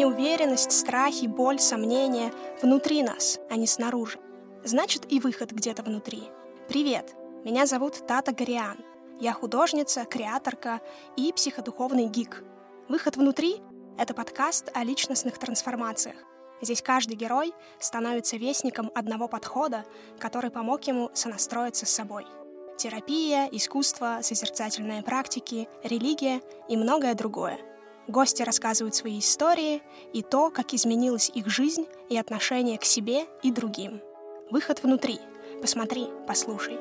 неуверенность, страхи, боль, сомнения внутри нас, а не снаружи. Значит, и выход где-то внутри. Привет, меня зовут Тата Гориан. Я художница, креаторка и психодуховный гик. Выход внутри — это подкаст о личностных трансформациях. Здесь каждый герой становится вестником одного подхода, который помог ему сонастроиться с собой. Терапия, искусство, созерцательные практики, религия и многое другое. Гости рассказывают свои истории и то, как изменилась их жизнь и отношение к себе и другим. Выход внутри. Посмотри, послушай.